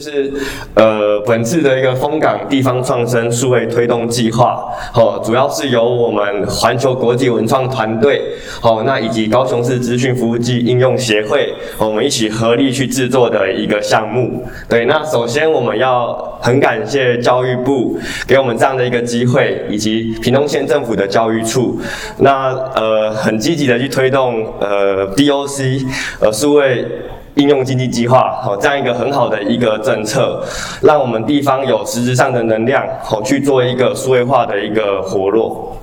就是呃本次的一个丰港地方创生数位推动计划，哦，主要是由我们环球国际文创团队，哦，那以及高雄市资讯服务暨应用协会，我们一起合力去制作的一个项目。对，那首先我们要很感谢教育部给我们这样的一个机会，以及屏东县政府的教育处，那呃很积极的去推动呃 DOC 呃数位。应用经济计划，好，这样一个很好的一个政策，让我们地方有实质上的能量，好去做一个数位化的一个活络。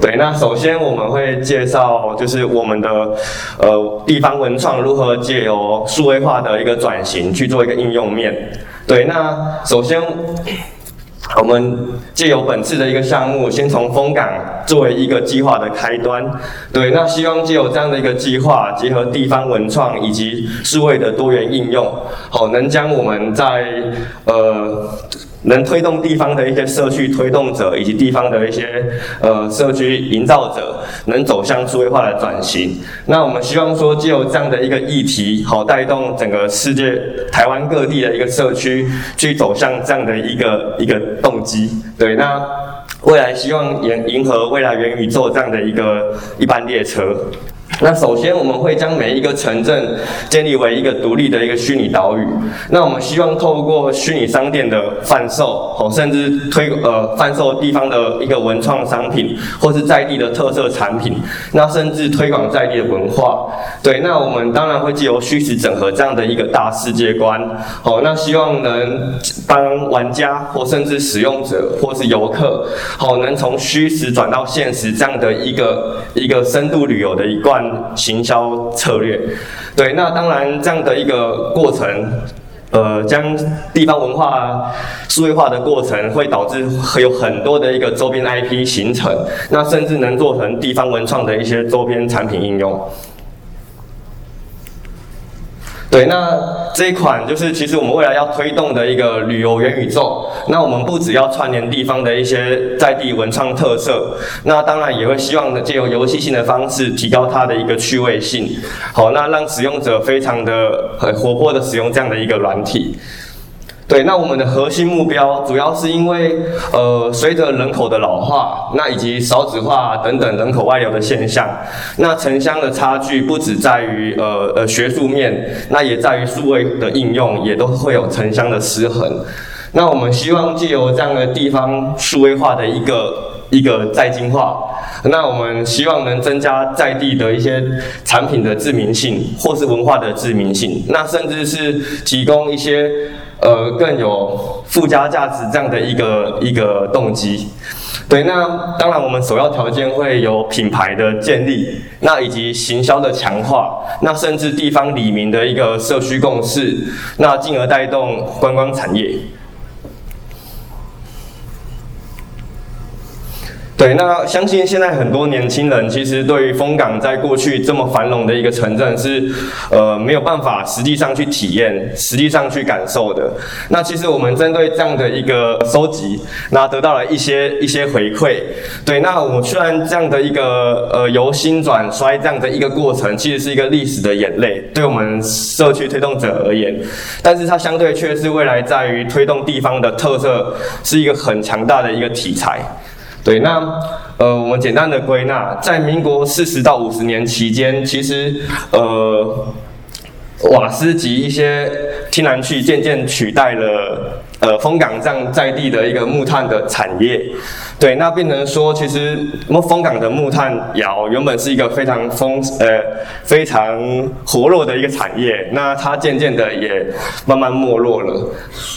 对，那首先我们会介绍，就是我们的呃地方文创如何借由数位化的一个转型去做一个应用面。对，那首先。我们借由本次的一个项目，先从风港作为一个计划的开端，对，那希望借由这样的一个计划，结合地方文创以及数位的多元应用，好，能将我们在呃。能推动地方的一些社区推动者，以及地方的一些呃社区营造者，能走向数位化的转型。那我们希望说，借由这样的一个议题，好带动整个世界台湾各地的一个社区，去走向这样的一个一个动机。对，那未来希望迎迎合未来元宇宙这样的一个一班列车。那首先，我们会将每一个城镇建立为一个独立的一个虚拟岛屿。那我们希望透过虚拟商店的贩售，哦，甚至推呃贩售地方的一个文创商品，或是在地的特色产品，那甚至推广在地的文化。对，那我们当然会借由虚实整合这样的一个大世界观，哦，那希望能帮玩家或甚至使用者或是游客，哦，能从虚实转到现实这样的一个一个深度旅游的一贯。行销策略，对，那当然这样的一个过程，呃，将地方文化数位化的过程，会导致会有很多的一个周边 IP 形成，那甚至能做成地方文创的一些周边产品应用。对，那这一款就是其实我们未来要推动的一个旅游元宇宙。那我们不只要串联地方的一些在地文创特色，那当然也会希望借由游戏性的方式提高它的一个趣味性。好，那让使用者非常的很活泼的使用这样的一个软体。对，那我们的核心目标主要是因为，呃，随着人口的老化，那以及少子化等等人口外流的现象，那城乡的差距不只在于呃呃学术面，那也在于数位的应用，也都会有城乡的失衡。那我们希望借由这样的地方数位化的一个一个在精化，那我们希望能增加在地的一些产品的知名性，或是文化的知名性，那甚至是提供一些。呃，更有附加价值这样的一个一个动机，对，那当然我们首要条件会有品牌的建立，那以及行销的强化，那甚至地方里民的一个社区共识，那进而带动观光产业。对，那相信现在很多年轻人其实对于丰港在过去这么繁荣的一个城镇是，呃，没有办法实际上去体验、实际上去感受的。那其实我们针对这样的一个收集，那得到了一些一些回馈。对，那我们虽然这样的一个呃由兴转衰这样的一个过程，其实是一个历史的眼泪，对我们社区推动者而言，但是它相对却是未来在于推动地方的特色，是一个很强大的一个题材。对，那呃，我们简单的归纳，在民国四十到五十年期间，其实呃，瓦斯及一些天然气渐渐取代了呃风港这样在地的一个木炭的产业。对，那变成说，其实风风港的木炭窑原本是一个非常丰呃非常活络的一个产业，那它渐渐的也慢慢没落了。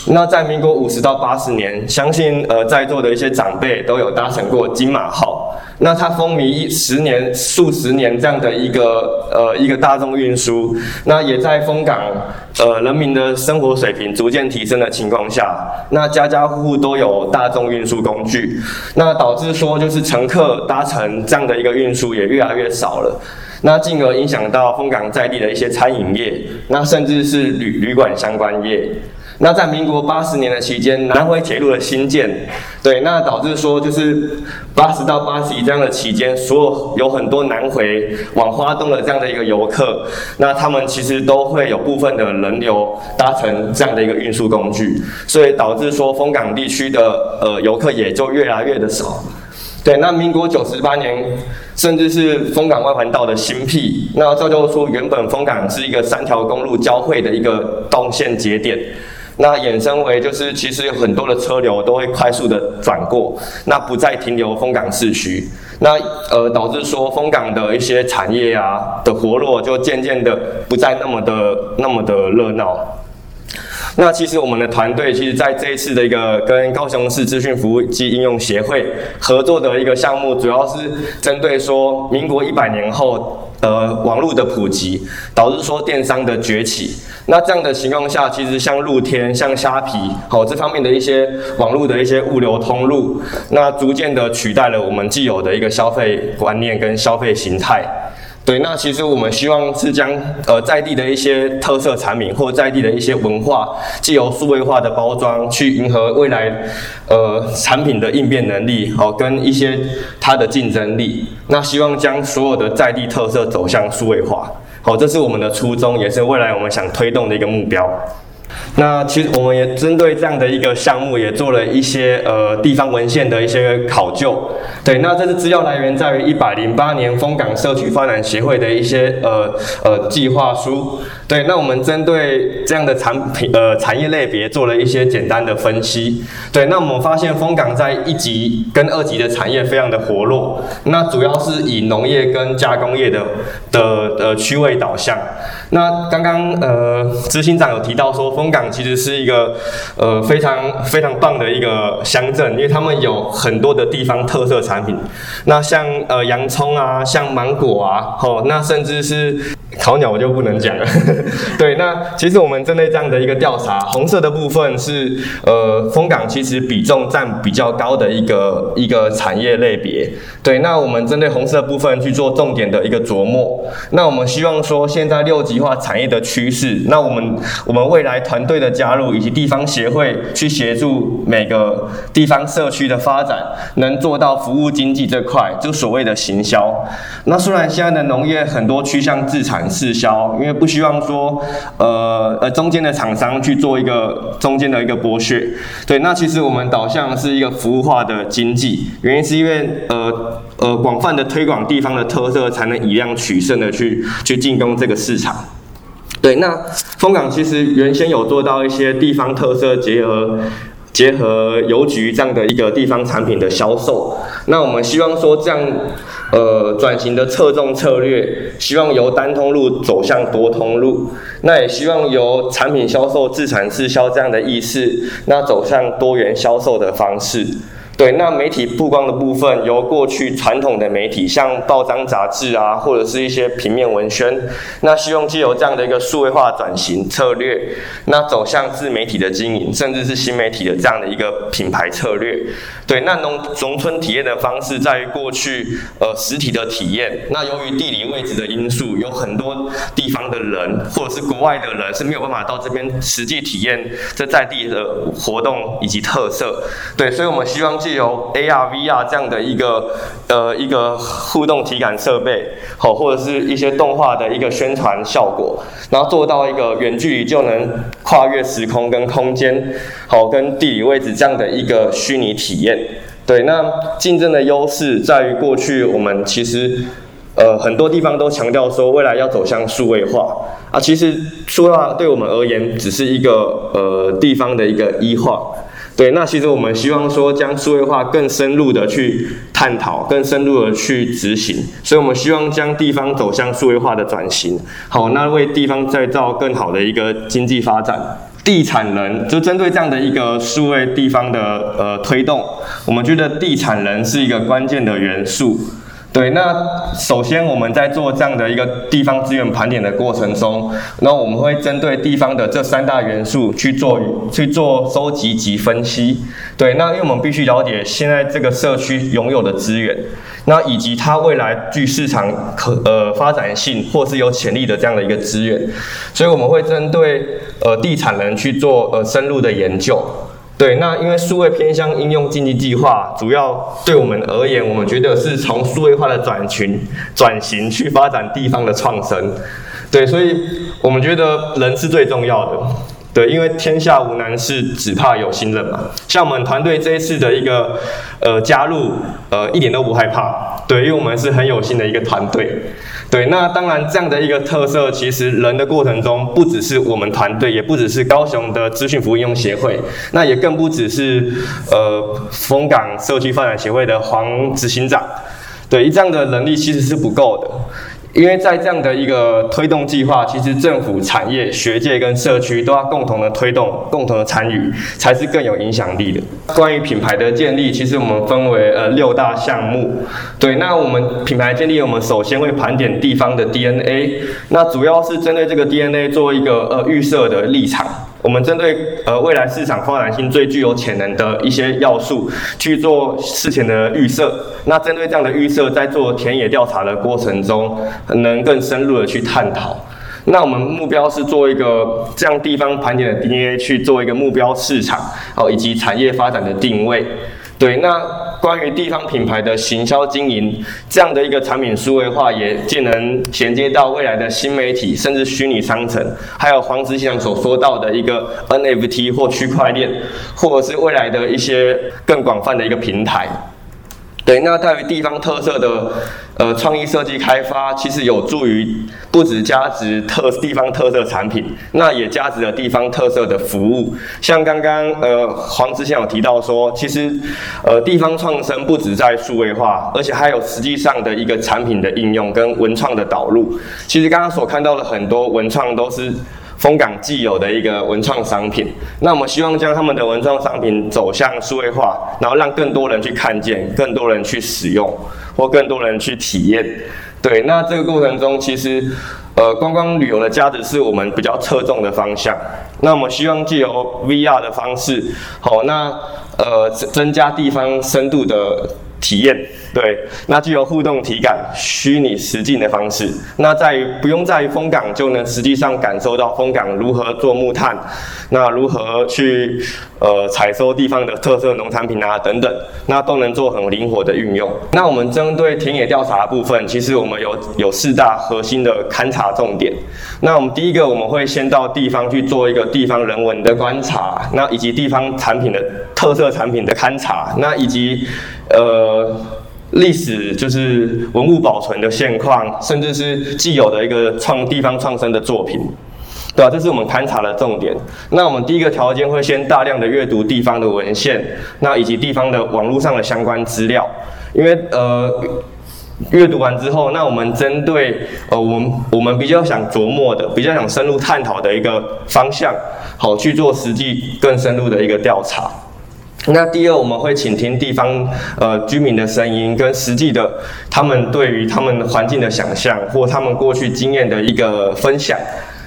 那在民国五十到八十年，相信呃在座的一些长辈都有搭乘过金马号。那它风靡一十年、数十年这样的一个呃一个大众运输，那也在丰港呃人民的生活水平逐渐提升的情况下，那家家户户都有大众运输工具，那导致说就是乘客搭乘这样的一个运输也越来越少了，那进而影响到风港在地的一些餐饮业，那甚至是旅旅馆相关业。那在民国八十年的期间，南回铁路的新建，对，那导致说就是八十到八十一这样的期间，所有有很多南回往花东的这样的一个游客，那他们其实都会有部分的人流搭乘这样的一个运输工具，所以导致说丰港地区的呃游客也就越来越的少。对，那民国九十八年，甚至是丰港外环道的新辟，那造就出原本丰港是一个三条公路交汇的一个动线节点，那衍生为就是其实有很多的车流都会快速的转过，那不再停留丰港市区，那呃导致说丰港的一些产业啊的活络就渐渐的不再那么的那么的热闹。那其实我们的团队，其实在这一次的一个跟高雄市资讯服务及应用协会合作的一个项目，主要是针对说民国一百年后呃网络的普及，导致说电商的崛起。那这样的情况下，其实像露天、像虾皮，好这方面的一些网络的一些物流通路，那逐渐的取代了我们既有的一个消费观念跟消费形态。对，那其实我们希望是将呃在地的一些特色产品或在地的一些文化，借由数位化的包装，去迎合未来呃产品的应变能力，好跟一些它的竞争力。那希望将所有的在地特色走向数位化，好，这是我们的初衷，也是未来我们想推动的一个目标。那其实我们也针对这样的一个项目，也做了一些呃地方文献的一些考究。对，那这次资料来源在于一百零八年丰港社区发展协会的一些呃呃计划书。对，那我们针对这样的产品呃产业类别做了一些简单的分析。对，那我们发现丰港在一级跟二级的产业非常的活络，那主要是以农业跟加工业的的呃区位导向。那刚刚呃执行长有提到说丰港其实是一个呃非常非常棒的一个乡镇，因为他们有很多的地方特色产品。那像呃洋葱啊，像芒果啊，哦，那甚至是。烤鸟我就不能讲了，对，那其实我们针对这样的一个调查，红色的部分是呃丰港其实比重占比较高的一个一个产业类别，对，那我们针对红色部分去做重点的一个琢磨，那我们希望说现在六级化产业的趋势，那我们我们未来团队的加入以及地方协会去协助每个地方社区的发展，能做到服务经济这块，就所谓的行销。那虽然现在的农业很多趋向自产。自销，因为不希望说，呃呃，中间的厂商去做一个中间的一个剥削。对，那其实我们导向是一个服务化的经济，原因是因为呃呃，广泛的推广地方的特色，才能以量取胜的去去进攻这个市场。对，那丰港其实原先有做到一些地方特色结合。结合邮局这样的一个地方产品的销售，那我们希望说这样，呃，转型的侧重策略，希望由单通路走向多通路，那也希望由产品销售自产自销这样的意识，那走向多元销售的方式。对，那媒体曝光的部分，由过去传统的媒体，像报章杂志啊，或者是一些平面文宣，那希望借由这样的一个数位化转型策略，那走向自媒体的经营，甚至是新媒体的这样的一个品牌策略。对，那农农村体验的方式，在于过去呃实体的体验，那由于地理位置的因素，有很多地方的人或者是国外的人是没有办法到这边实际体验这在地的活动以及特色。对，所以我们希望。借由 AR、VR 这样的一个呃一个互动体感设备，好或者是一些动画的一个宣传效果，然后做到一个远距离就能跨越时空跟空间，好跟地理位置这样的一个虚拟体验。对，那竞争的优势在于过去我们其实呃很多地方都强调说未来要走向数位化啊，其实数位化对我们而言只是一个呃地方的一个一化。对，那其实我们希望说将数位化更深入的去探讨，更深入的去执行，所以我们希望将地方走向数位化的转型，好，那为地方再造更好的一个经济发展。地产人就针对这样的一个数位地方的呃推动，我们觉得地产人是一个关键的元素。对，那首先我们在做这样的一个地方资源盘点的过程中，那我们会针对地方的这三大元素去做去做收集及分析。对，那因为我们必须了解现在这个社区拥有的资源，那以及它未来具市场可呃发展性或是有潜力的这样的一个资源，所以我们会针对呃地产人去做呃深入的研究。对，那因为数位偏向应用经济计划，主要对我们而言，我们觉得是从数位化的转群转型去发展地方的创生。对，所以我们觉得人是最重要的。对，因为天下无难事，只怕有心人嘛。像我们团队这一次的一个呃加入，呃一点都不害怕。对，因为我们是很有心的一个团队。对，那当然这样的一个特色，其实人的过程中，不只是我们团队，也不只是高雄的资讯服务应用协会，那也更不只是呃丰港社区发展协会的黄执行长。对，这样的能力其实是不够的。因为在这样的一个推动计划，其实政府、产业、学界跟社区都要共同的推动、共同的参与，才是更有影响力的。关于品牌的建立，其实我们分为呃六大项目。对，那我们品牌建立，我们首先会盘点地方的 DNA，那主要是针对这个 DNA 做一个呃预设的立场。我们针对呃未来市场发展性最具有潜能的一些要素去做事前的预设。那针对这样的预设，在做田野调查的过程中，能更深入的去探讨。那我们目标是做一个这样地方盘点的 DNA 去做一个目标市场哦，以及产业发展的定位。对，那关于地方品牌的行销经营，这样的一个产品数位化，也既能衔接到未来的新媒体，甚至虚拟商城，还有黄执行所说到的一个 NFT 或区块链，或者是未来的一些更广泛的一个平台。对，那在于地方特色的呃创意设计开发，其实有助于不止加值特地方特色产品，那也加值了地方特色的服务。像刚刚呃黄之前有提到说，其实呃地方创生不止在数位化，而且还有实际上的一个产品的应用跟文创的导入。其实刚刚所看到的很多文创都是。风港既有的一个文创商品，那我们希望将他们的文创商品走向数位化，然后让更多人去看见，更多人去使用，或更多人去体验。对，那这个过程中，其实呃观光旅游的价值是我们比较侧重的方向。那我们希望借由 VR 的方式，好，那呃增加地方深度的。体验对，那具有互动体感、虚拟实境的方式。那在于不用在于风港就能实际上感受到风港如何做木炭，那如何去呃采收地方的特色农产品啊等等，那都能做很灵活的运用。那我们针对田野调查的部分，其实我们有有四大核心的勘察重点。那我们第一个，我们会先到地方去做一个地方人文的观察，那以及地方产品的特色产品的勘察，那以及。呃，历史就是文物保存的现况，甚至是既有的一个创地方创生的作品，对吧？这是我们勘察的重点。那我们第一个条件会先大量的阅读地方的文献，那以及地方的网络上的相关资料，因为呃，阅读完之后，那我们针对呃，我们我们比较想琢磨的、比较想深入探讨的一个方向，好去做实际更深入的一个调查。那第二，我们会倾听地方呃居民的声音，跟实际的他们对于他们环境的想象，或他们过去经验的一个分享。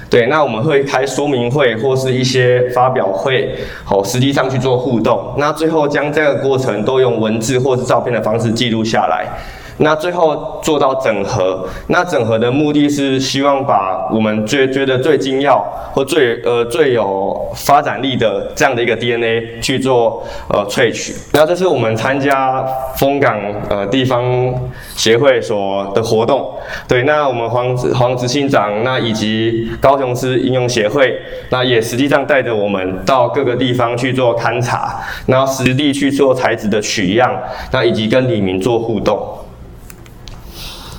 对，那我们会开说明会或是一些发表会，好，实际上去做互动。那最后将这个过程都用文字或是照片的方式记录下来。那最后做到整合，那整合的目的是希望把我们最觉得最精要或最呃最有发展力的这样的一个 DNA 去做呃萃取。那这是我们参加丰港呃地方协会所的活动。对，那我们黄黄执行长那以及高雄市应用协会，那也实际上带着我们到各个地方去做勘察，然后实地去做材质的取样，那以及跟李明做互动。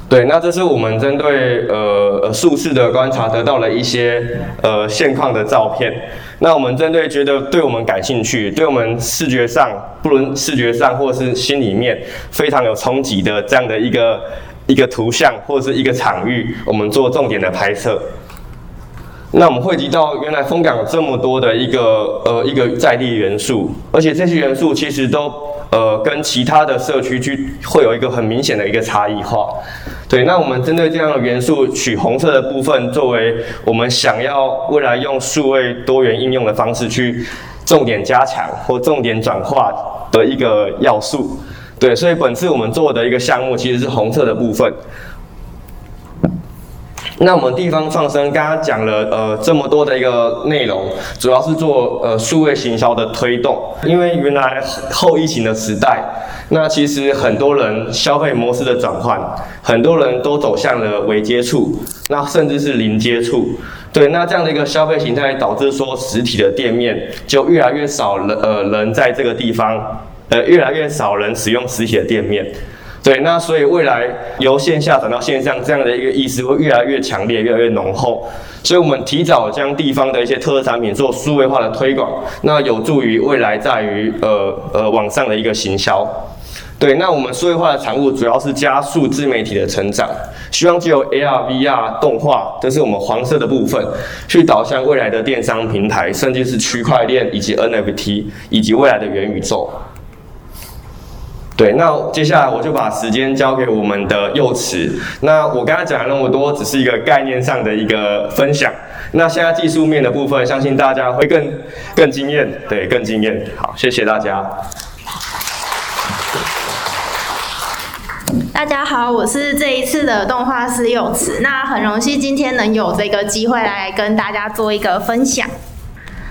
对，那这是我们针对呃呃数字的观察得到了一些呃现况的照片。那我们针对觉得对我们感兴趣，对我们视觉上不论视觉上或是心里面非常有冲击的这样的一个一个图像或是一个场域，我们做重点的拍摄。那我们汇集到原来风港这么多的一个呃一个在地元素，而且这些元素其实都呃跟其他的社区去会有一个很明显的一个差异化。对，那我们针对这样的元素，取红色的部分作为我们想要未来用数位多元应用的方式去重点加强或重点转化的一个要素。对，所以本次我们做的一个项目其实是红色的部分。那我们地方创生刚刚讲了呃这么多的一个内容，主要是做呃数位行销的推动。因为原来后疫情的时代，那其实很多人消费模式的转换，很多人都走向了微接触，那甚至是零接触。对，那这样的一个消费形态导致说实体的店面就越来越少人呃人在这个地方，呃越来越少人使用实体的店面。对，那所以未来由线下转到线上这样的一个意识会越来越强烈，越来越浓厚。所以我们提早将地方的一些特色产品做数位化的推广，那有助于未来在于呃呃网上的一个行销。对，那我们数位化的产物主要是加速自媒体的成长，希望借由 AR、VR 动画，这是我们黄色的部分，去导向未来的电商平台，甚至是区块链以及 NFT 以及未来的元宇宙。对，那接下来我就把时间交给我们的幼池。那我刚才讲了那么多，只是一个概念上的一个分享。那现在技术面的部分，相信大家会更更惊艳，对，更惊艳。好，谢谢大家。大家好，我是这一次的动画师幼池。那很荣幸今天能有这个机会来跟大家做一个分享。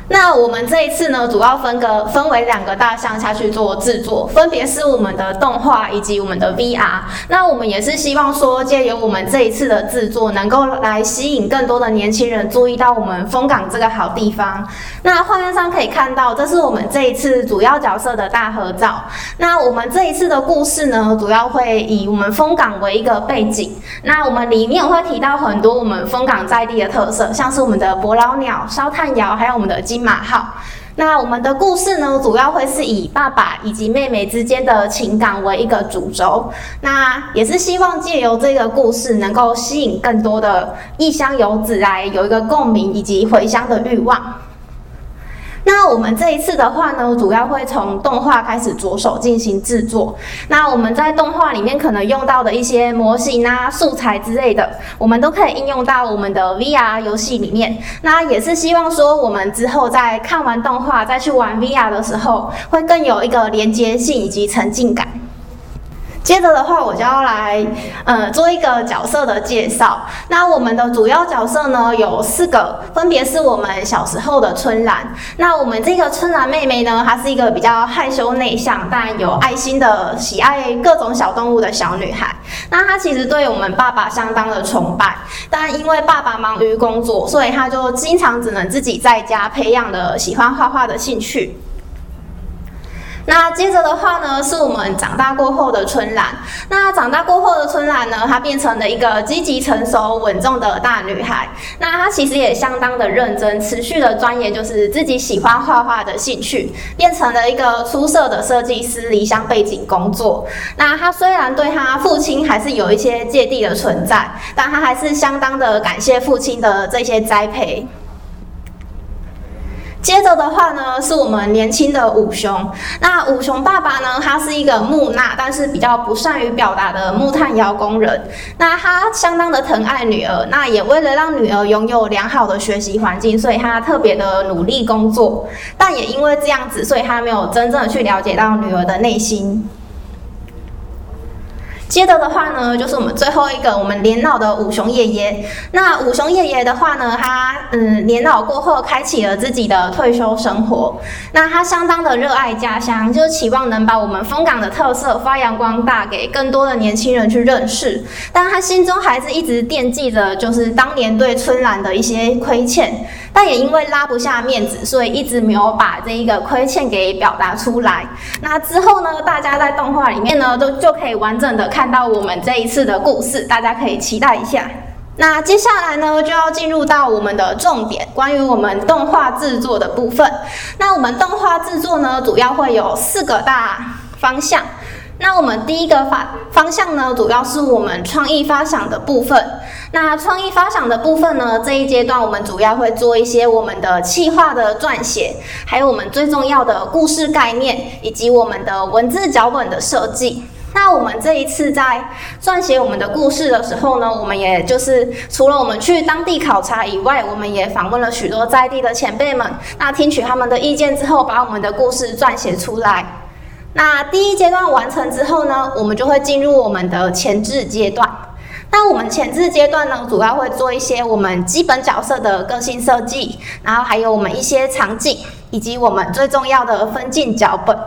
那我们这一次呢，主要分个分为两个大项下去做制作，分别是我们的动画以及我们的 VR。那我们也是希望说，借由我们这一次的制作，能够来吸引更多的年轻人注意到我们丰港这个好地方。那画面上可以看到，这是我们这一次主要角色的大合照。那我们这一次的故事呢，主要会以我们丰港为一个背景。那我们里面会提到很多我们丰港在地的特色，像是我们的伯劳鸟、烧炭窑，还有我们的鸡金马号。那我们的故事呢，主要会是以爸爸以及妹妹之间的情感为一个主轴。那也是希望借由这个故事，能够吸引更多的异乡游子来有一个共鸣以及回乡的欲望。那我们这一次的话呢，主要会从动画开始着手进行制作。那我们在动画里面可能用到的一些模型啊、素材之类的，我们都可以应用到我们的 VR 游戏里面。那也是希望说，我们之后在看完动画再去玩 VR 的时候，会更有一个连接性以及沉浸感。接着的话，我就要来，呃，做一个角色的介绍。那我们的主要角色呢，有四个，分别是我们小时候的春兰。那我们这个春兰妹妹呢，她是一个比较害羞内向，但有爱心的，喜爱各种小动物的小女孩。那她其实对我们爸爸相当的崇拜，但因为爸爸忙于工作，所以她就经常只能自己在家培养了喜欢画画的兴趣。那接着的话呢，是我们长大过后的春兰。那长大过后的春兰呢，她变成了一个积极、成熟、稳重的大女孩。那她其实也相当的认真，持续的钻研就是自己喜欢画画的兴趣，变成了一个出色的设计师，离乡背景工作。那她虽然对她父亲还是有一些芥蒂的存在，但她还是相当的感谢父亲的这些栽培。接着的话呢，是我们年轻的五雄。那五雄爸爸呢，他是一个木讷，但是比较不善于表达的木炭窑工人。那他相当的疼爱女儿，那也为了让女儿拥有良好的学习环境，所以他特别的努力工作。但也因为这样子，所以他没有真正的去了解到女儿的内心。接着的话呢，就是我们最后一个我们年老的五雄爷爷。那五雄爷爷的话呢，他嗯年老过后开启了自己的退休生活。那他相当的热爱家乡，就是期望能把我们丰港的特色发扬光大，给更多的年轻人去认识。但他心中还是一直惦记着，就是当年对春兰的一些亏欠。但也因为拉不下面子，所以一直没有把这一个亏欠给表达出来。那之后呢，大家在动画里面呢，都就可以完整的看到我们这一次的故事，大家可以期待一下。那接下来呢，就要进入到我们的重点，关于我们动画制作的部分。那我们动画制作呢，主要会有四个大方向。那我们第一个方方向呢，主要是我们创意发想的部分。那创意发想的部分呢，这一阶段我们主要会做一些我们的企划的撰写，还有我们最重要的故事概念，以及我们的文字脚本的设计。那我们这一次在撰写我们的故事的时候呢，我们也就是除了我们去当地考察以外，我们也访问了许多在地的前辈们，那听取他们的意见之后，把我们的故事撰写出来。那第一阶段完成之后呢，我们就会进入我们的前置阶段。那我们前置阶段呢，主要会做一些我们基本角色的个性设计，然后还有我们一些场景，以及我们最重要的分镜脚本。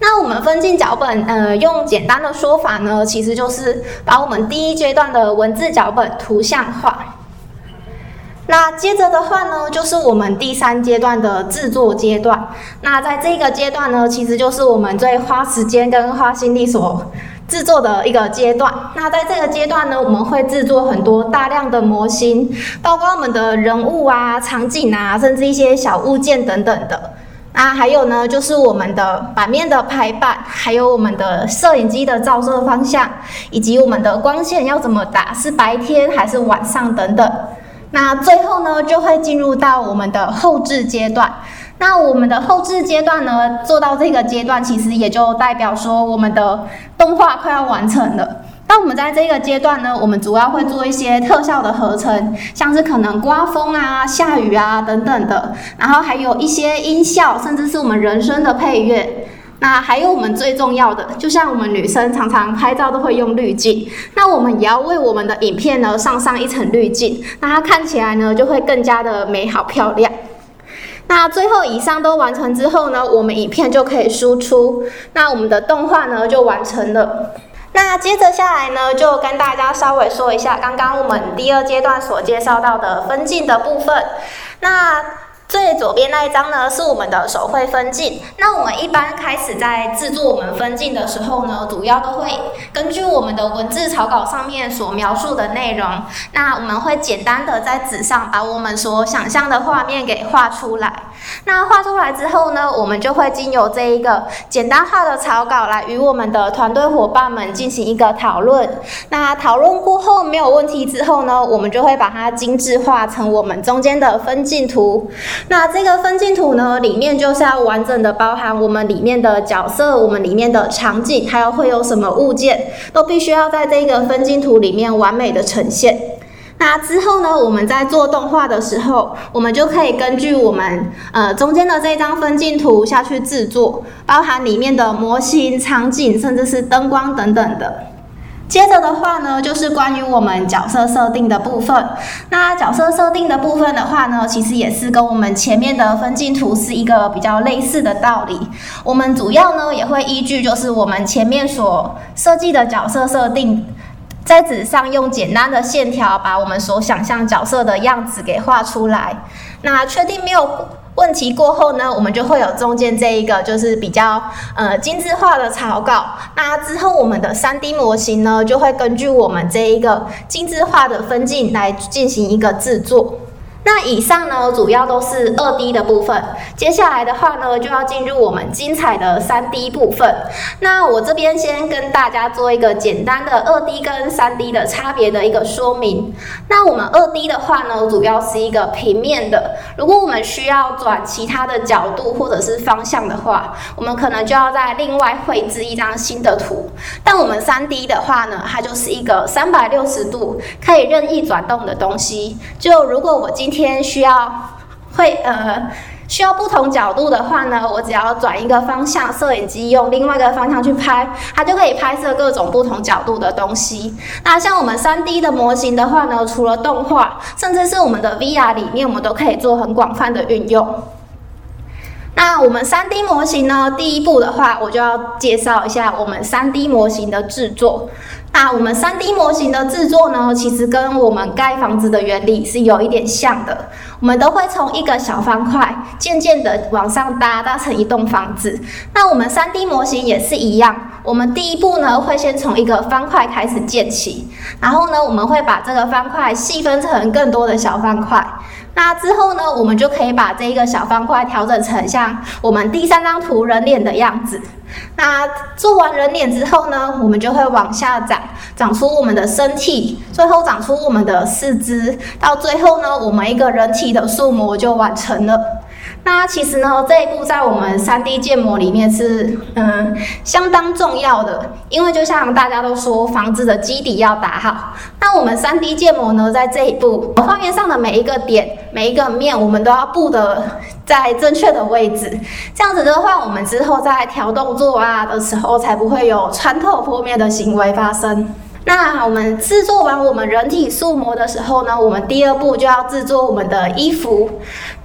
那我们分镜脚本，呃，用简单的说法呢，其实就是把我们第一阶段的文字脚本图像化。那接着的话呢，就是我们第三阶段的制作阶段。那在这个阶段呢，其实就是我们最花时间跟花心力所制作的一个阶段。那在这个阶段呢，我们会制作很多大量的模型，包括我们的人物啊、场景啊，甚至一些小物件等等的。那还有呢，就是我们的版面的排版，还有我们的摄影机的照射方向，以及我们的光线要怎么打，是白天还是晚上等等。那最后呢，就会进入到我们的后置阶段。那我们的后置阶段呢，做到这个阶段，其实也就代表说我们的动画快要完成了。那我们在这个阶段呢，我们主要会做一些特效的合成，像是可能刮风啊、下雨啊等等的，然后还有一些音效，甚至是我们人声的配乐。那还有我们最重要的，就像我们女生常常拍照都会用滤镜，那我们也要为我们的影片呢上上一层滤镜，那它看起来呢就会更加的美好漂亮。那最后以上都完成之后呢，我们影片就可以输出，那我们的动画呢就完成了。那接着下来呢，就跟大家稍微说一下刚刚我们第二阶段所介绍到的分镜的部分。那最左边那一张呢，是我们的手绘分镜。那我们一般开始在制作我们分镜的时候呢，主要都会根据我们的文字草稿上面所描述的内容，那我们会简单的在纸上把我们所想象的画面给画出来。那画出来之后呢，我们就会经由这一个简单化的草稿来与我们的团队伙伴们进行一个讨论。那讨论过后没有问题之后呢，我们就会把它精致化成我们中间的分镜图。那这个分镜图呢，里面就是要完整的包含我们里面的角色、我们里面的场景，还有会有什么物件，都必须要在这个分镜图里面完美的呈现。那之后呢，我们在做动画的时候，我们就可以根据我们呃中间的这张分镜图下去制作，包含里面的模型、场景，甚至是灯光等等的。接着的话呢，就是关于我们角色设定的部分。那角色设定的部分的话呢，其实也是跟我们前面的分镜图是一个比较类似的道理。我们主要呢也会依据就是我们前面所设计的角色设定，在纸上用简单的线条把我们所想象角色的样子给画出来。那确定没有？问题过后呢，我们就会有中间这一个就是比较呃精致化的草稿。那之后我们的三 D 模型呢，就会根据我们这一个精致化的分镜来进行一个制作。那以上呢，主要都是二 D 的部分。接下来的话呢，就要进入我们精彩的三 D 部分。那我这边先跟大家做一个简单的二 D 跟三 D 的差别的一个说明。那我们二 D 的话呢，主要是一个平面的。如果我们需要转其他的角度或者是方向的话，我们可能就要再另外绘制一张新的图。但我们三 D 的话呢，它就是一个三百六十度可以任意转动的东西。就如果我今天天需要会呃需要不同角度的话呢，我只要转一个方向，摄影机用另外一个方向去拍，它就可以拍摄各种不同角度的东西。那像我们三 D 的模型的话呢，除了动画，甚至是我们的 VR 里面，我们都可以做很广泛的运用。那我们三 D 模型呢，第一步的话，我就要介绍一下我们三 D 模型的制作。那我们三 D 模型的制作呢，其实跟我们盖房子的原理是有一点像的。我们都会从一个小方块，渐渐的往上搭，搭成一栋房子。那我们三 D 模型也是一样，我们第一步呢，会先从一个方块开始建起，然后呢，我们会把这个方块细分成更多的小方块。那之后呢，我们就可以把这一个小方块调整成像我们第三张图人脸的样子。那做完人脸之后呢，我们就会往下长，长出我们的身体，最后长出我们的四肢，到最后呢，我们一个人体的塑模就完成了。那其实呢，这一步在我们三 D 建模里面是嗯相当重要的，因为就像大家都说，房子的基底要打好。那我们三 D 建模呢，在这一步，画面上的每一个点、每一个面，我们都要布的在正确的位置。这样子的话，我们之后在调动作啊的时候，才不会有穿透破面的行为发生。那我们制作完我们人体塑模的时候呢，我们第二步就要制作我们的衣服。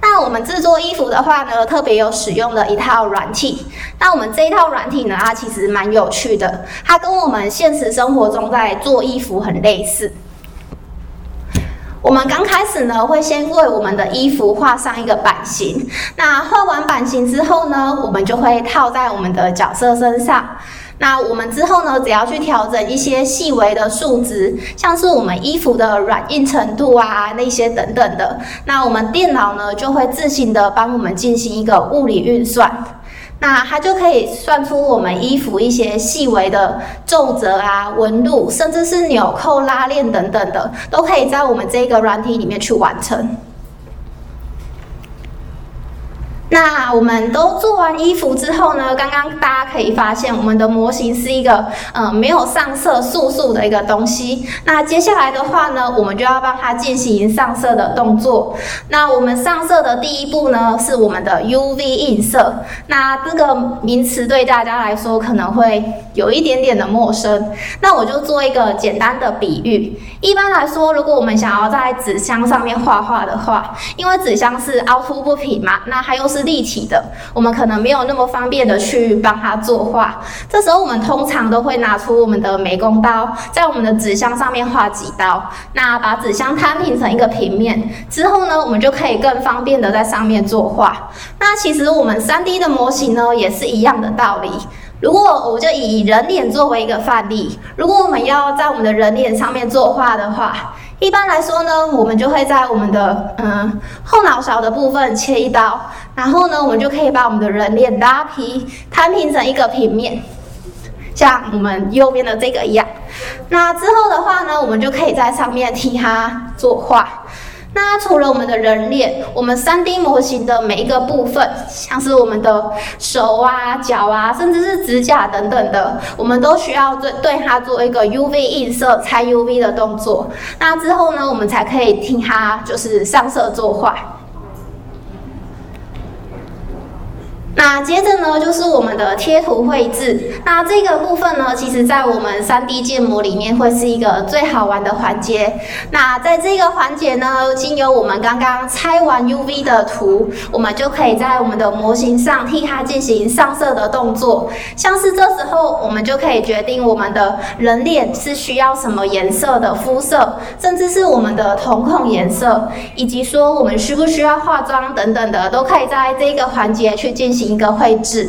那我们制作衣服的话呢，特别有使用了一套软体。那我们这一套软体呢，它其实蛮有趣的，它跟我们现实生活中在做衣服很类似。我们刚开始呢，会先为我们的衣服画上一个版型。那画完版型之后呢，我们就会套在我们的角色身上。那我们之后呢，只要去调整一些细微的数值，像是我们衣服的软硬程度啊，那些等等的，那我们电脑呢就会自行的帮我们进行一个物理运算，那它就可以算出我们衣服一些细微的皱褶啊、纹路，甚至是纽扣、拉链等等的，都可以在我们这个软体里面去完成。那我们都做完衣服之后呢？刚刚大家可以发现，我们的模型是一个呃没有上色素素的一个东西。那接下来的话呢，我们就要帮它进行上色的动作。那我们上色的第一步呢，是我们的 UV 映色。那这个名词对大家来说可能会有一点点的陌生。那我就做一个简单的比喻。一般来说，如果我们想要在纸箱上面画画的话，因为纸箱是凹凸不平嘛，那它又是立体的，我们可能没有那么方便的去帮它作画。这时候我们通常都会拿出我们的美工刀，在我们的纸箱上面画几刀，那把纸箱摊平成一个平面之后呢，我们就可以更方便的在上面作画。那其实我们三 D 的模型呢，也是一样的道理。如果我就以人脸作为一个范例，如果我们要在我们的人脸上面作画的话，一般来说呢，我们就会在我们的嗯后脑勺的部分切一刀，然后呢，我们就可以把我们的人脸拉皮摊平成一个平面，像我们右边的这个一样。那之后的话呢，我们就可以在上面替他作画。那除了我们的人脸，我们 3D 模型的每一个部分，像是我们的手啊、脚啊，甚至是指甲等等的，我们都需要对对它做一个 UV 映射、拆 UV 的动作。那之后呢，我们才可以替它就是上色作画。那接着呢，就是我们的贴图绘制。那这个部分呢，其实在我们三 D 建模里面会是一个最好玩的环节。那在这个环节呢，经由我们刚刚拆完 UV 的图，我们就可以在我们的模型上替它进行上色的动作。像是这时候，我们就可以决定我们的人脸是需要什么颜色的肤色，甚至是我们的瞳孔颜色，以及说我们需不需要化妆等等的，都可以在这个环节去进行。一个绘制。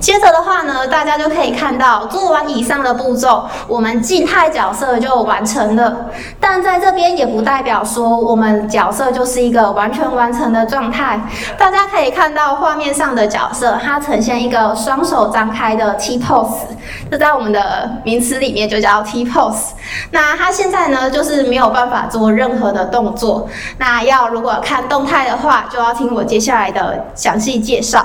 接着的话呢，大家就可以看到，做完以上的步骤，我们静态角色就完成了。但在这边也不代表说我们角色就是一个完全完成的状态。大家可以看到画面上的角色，它呈现一个双手张开的 T pose，这在我们的名词里面就叫 T pose。那它现在呢，就是没有办法做任何的动作。那要如果看动态的话，就要听我接下来的详细介绍。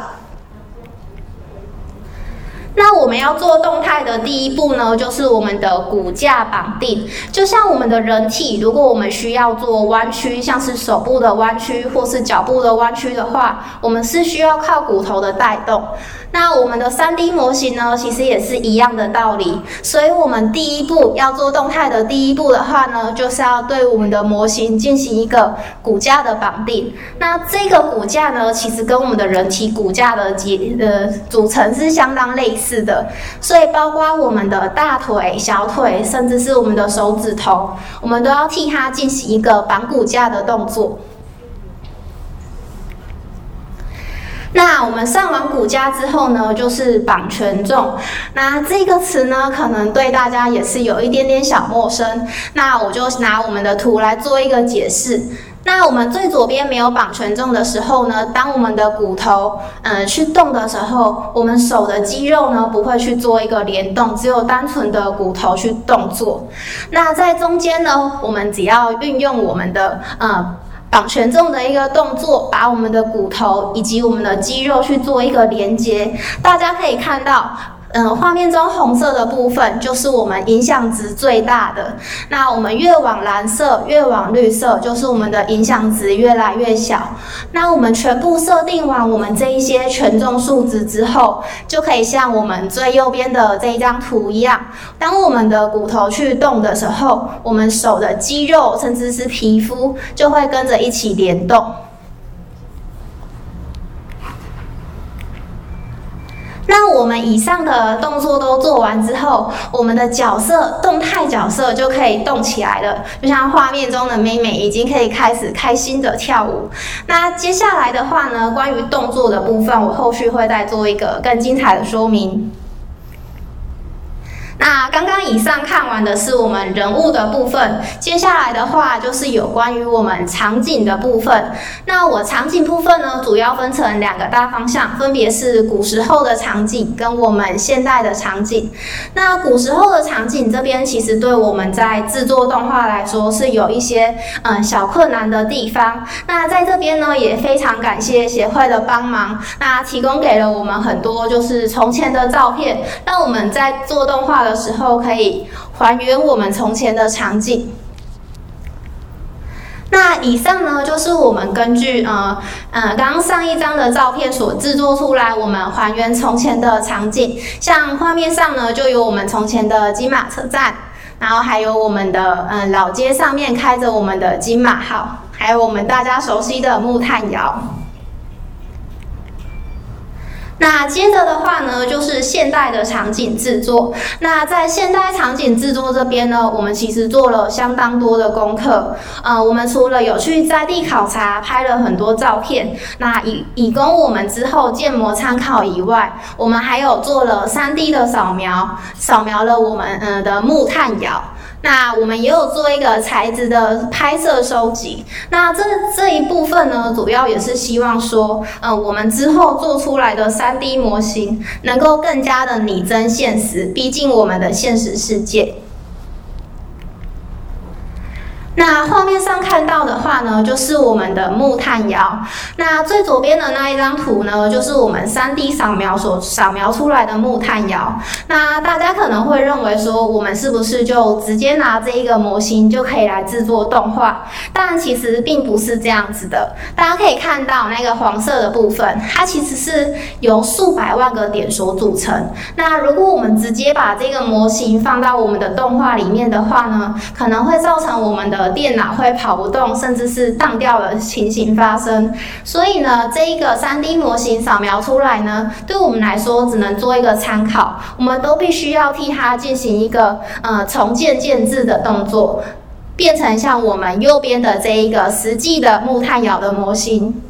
那我们要做动态的第一步呢，就是我们的骨架绑定。就像我们的人体，如果我们需要做弯曲，像是手部的弯曲或是脚部的弯曲的话，我们是需要靠骨头的带动。那我们的三 D 模型呢，其实也是一样的道理。所以，我们第一步要做动态的第一步的话呢，就是要对我们的模型进行一个骨架的绑定。那这个骨架呢，其实跟我们的人体骨架的结呃组成是相当类似是的。所以，包括我们的大腿、小腿，甚至是我们的手指头，我们都要替它进行一个绑骨架的动作。那我们上完骨架之后呢，就是绑权重。那这个词呢，可能对大家也是有一点点小陌生。那我就拿我们的图来做一个解释。那我们最左边没有绑权重的时候呢，当我们的骨头嗯去动的时候，我们手的肌肉呢不会去做一个联动，只有单纯的骨头去动作。那在中间呢，我们只要运用我们的嗯。绑权重的一个动作，把我们的骨头以及我们的肌肉去做一个连接。大家可以看到，嗯，画面中红色的部分就是我们影响值最大的。那我们越往蓝色，越往绿色，就是我们的影响值越来越小。那我们全部设定完我们这一些权重数值之后，就可以像我们最右边的这一张图一样，当我们的骨头去动的时候，我们手的肌肉甚至是皮肤就会跟着一起联动。那我们以上的动作都做完之后，我们的角色动态角色就可以动起来了，就像画面中的妹妹已经可以开始开心的跳舞。那接下来的话呢，关于动作的部分，我后续会再做一个更精彩的说明。那刚刚以上看完的是我们人物的部分，接下来的话就是有关于我们场景的部分。那我场景部分呢，主要分成两个大方向，分别是古时候的场景跟我们现代的场景。那古时候的场景这边，其实对我们在制作动画来说是有一些嗯小困难的地方。那在这边呢，也非常感谢协会的帮忙，那提供给了我们很多就是从前的照片，让我们在做动画。的时候可以还原我们从前的场景。那以上呢，就是我们根据呃呃刚刚上一张的照片所制作出来，我们还原从前的场景。像画面上呢，就有我们从前的金马车站，然后还有我们的嗯老街上面开着我们的金马号，还有我们大家熟悉的木炭窑。那接着的话呢，就是现代的场景制作。那在现代场景制作这边呢，我们其实做了相当多的功课。呃，我们除了有去在地考察，拍了很多照片，那以以供我们之后建模参考以外，我们还有做了三 D 的扫描，扫描了我们呃的木炭窑。那我们也有做一个材质的拍摄收集，那这这一部分呢，主要也是希望说，呃，我们之后做出来的三 D 模型能够更加的拟真现实，逼近我们的现实世界。那画面上看到的话呢，就是我们的木炭窑。那最左边的那一张图呢，就是我们 3D 扫描所扫描出来的木炭窑。那大家可能会认为说，我们是不是就直接拿这一个模型就可以来制作动画？但其实并不是这样子的。大家可以看到那个黄色的部分，它其实是由数百万个点所组成。那如果我们直接把这个模型放到我们的动画里面的话呢，可能会造成我们的电脑会跑不动，甚至是宕掉的情形发生。所以呢，这一个三 D 模型扫描出来呢，对我们来说只能做一个参考。我们都必须要替它进行一个呃重建建制的动作，变成像我们右边的这一个实际的木炭窑的模型。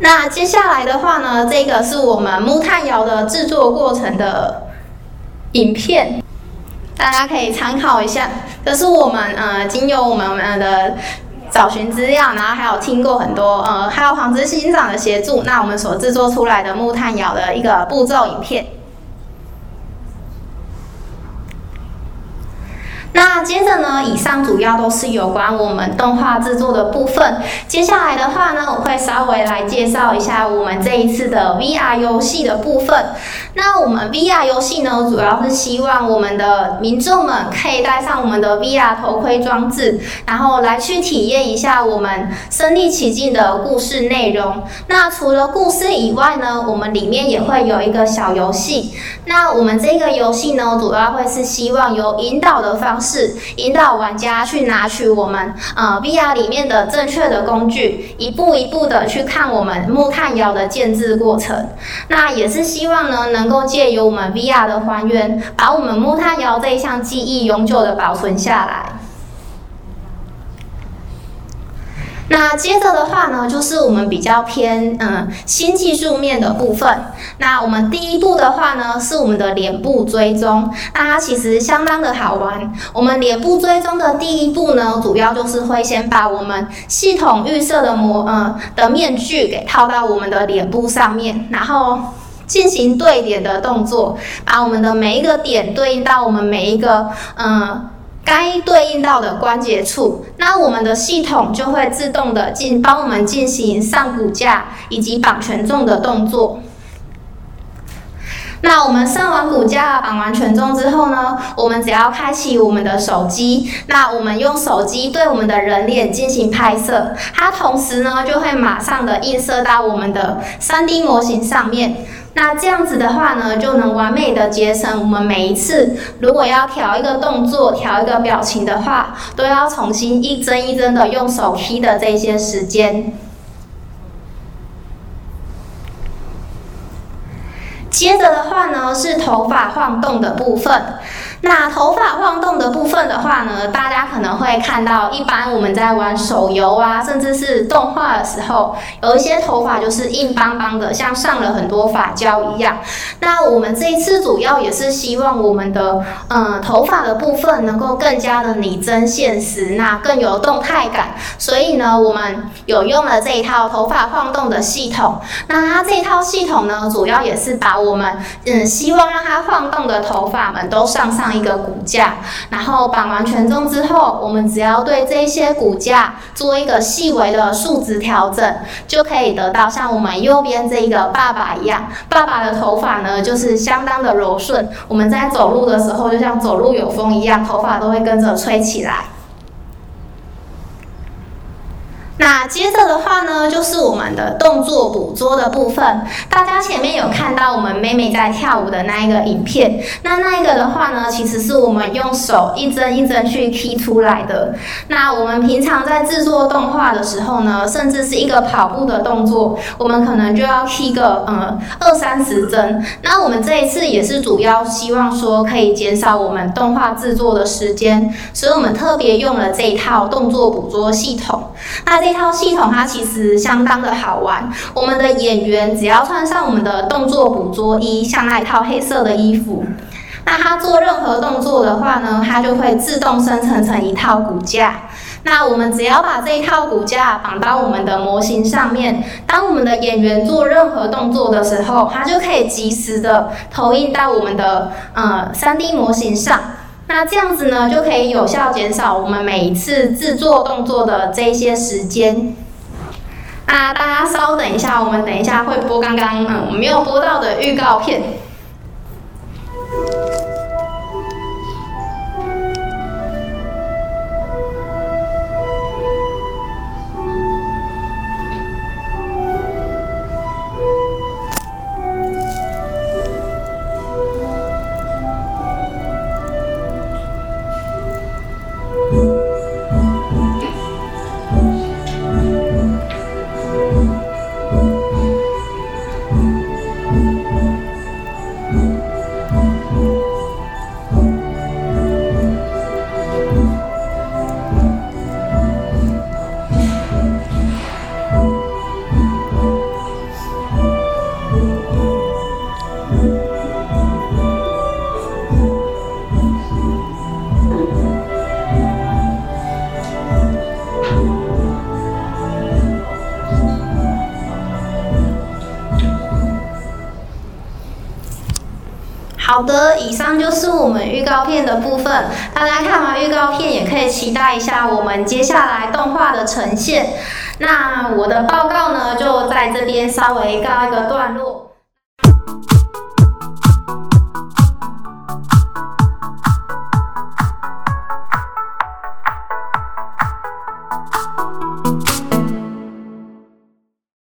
那接下来的话呢，这个是我们木炭窑的制作过程的影片。大家可以参考一下，这是我们呃经由我们呃的找寻资料，然后还有听过很多呃，还有黄执行长的协助，那我们所制作出来的木炭窑的一个步骤影片。那接着呢，以上主要都是有关我们动画制作的部分。接下来的话呢，我会稍微来介绍一下我们这一次的 VR 游戏的部分。那我们 VR 游戏呢，主要是希望我们的民众们可以戴上我们的 VR 头盔装置，然后来去体验一下我们身临其境的故事内容。那除了故事以外呢，我们里面也会有一个小游戏。那我们这个游戏呢，主要会是希望有引导的方是，引导玩家去拿取我们呃 VR 里面的正确的工具，一步一步的去看我们木炭窑的建制过程。那也是希望呢，能够借由我们 VR 的还原，把我们木炭窑这一项记忆永久的保存下来。那接着的话呢，就是我们比较偏嗯新技术面的部分。那我们第一步的话呢，是我们的脸部追踪。那它其实相当的好玩。我们脸部追踪的第一步呢，主要就是会先把我们系统预设的模嗯的面具给套到我们的脸部上面，然后进行对点的动作，把我们的每一个点对应到我们每一个嗯。该对应到的关节处，那我们的系统就会自动的进帮我们进行上骨架以及绑权重的动作。那我们上完骨架、绑完权重之后呢，我们只要开启我们的手机，那我们用手机对我们的人脸进行拍摄，它同时呢就会马上的映射到我们的 3D 模型上面。那这样子的话呢，就能完美的节省我们每一次如果要调一个动作、调一个表情的话，都要重新一帧一帧的用手 P 的这些时间。接着的话呢，是头发晃动的部分。那头发晃动的部分的话呢，大家可能会看到，一般我们在玩手游啊，甚至是动画的时候，有一些头发就是硬邦邦的，像上了很多发胶一样。那我们这一次主要也是希望我们的嗯头发的部分能够更加的拟真现实，那更有动态感。所以呢，我们有用了这一套头发晃动的系统。那它这套系统呢，主要也是把我们嗯希望让它晃动的头发们都上上。一个骨架，然后绑完权重之后，我们只要对这些骨架做一个细微的数值调整，就可以得到像我们右边这一个爸爸一样，爸爸的头发呢就是相当的柔顺，我们在走路的时候就像走路有风一样，头发都会跟着吹起来。那接着的话呢，就是我们的动作捕捉的部分。大家前面有看到我们妹妹在跳舞的那一个影片，那那一个的话呢，其实是我们用手一帧一帧去 key 出来的。那我们平常在制作动画的时候呢，甚至是一个跑步的动作，我们可能就要 key 个呃二三十帧。那我们这一次也是主要希望说可以减少我们动画制作的时间，所以我们特别用了这一套动作捕捉系统。那这这套系统它其实相当的好玩。我们的演员只要穿上我们的动作捕捉衣，像那一套黑色的衣服，那他做任何动作的话呢，它就会自动生成成一套骨架。那我们只要把这一套骨架绑到我们的模型上面，当我们的演员做任何动作的时候，它就可以及时的投影到我们的呃 3D 模型上。那这样子呢，就可以有效减少我们每一次制作动作的这些时间。那大家稍等一下，我们等一下会播刚刚嗯没有播到的预告片。好的，以上就是我们预告片的部分。大家看完预告片，也可以期待一下我们接下来动画的呈现。那我的报告呢，就在这边稍微告一个段落。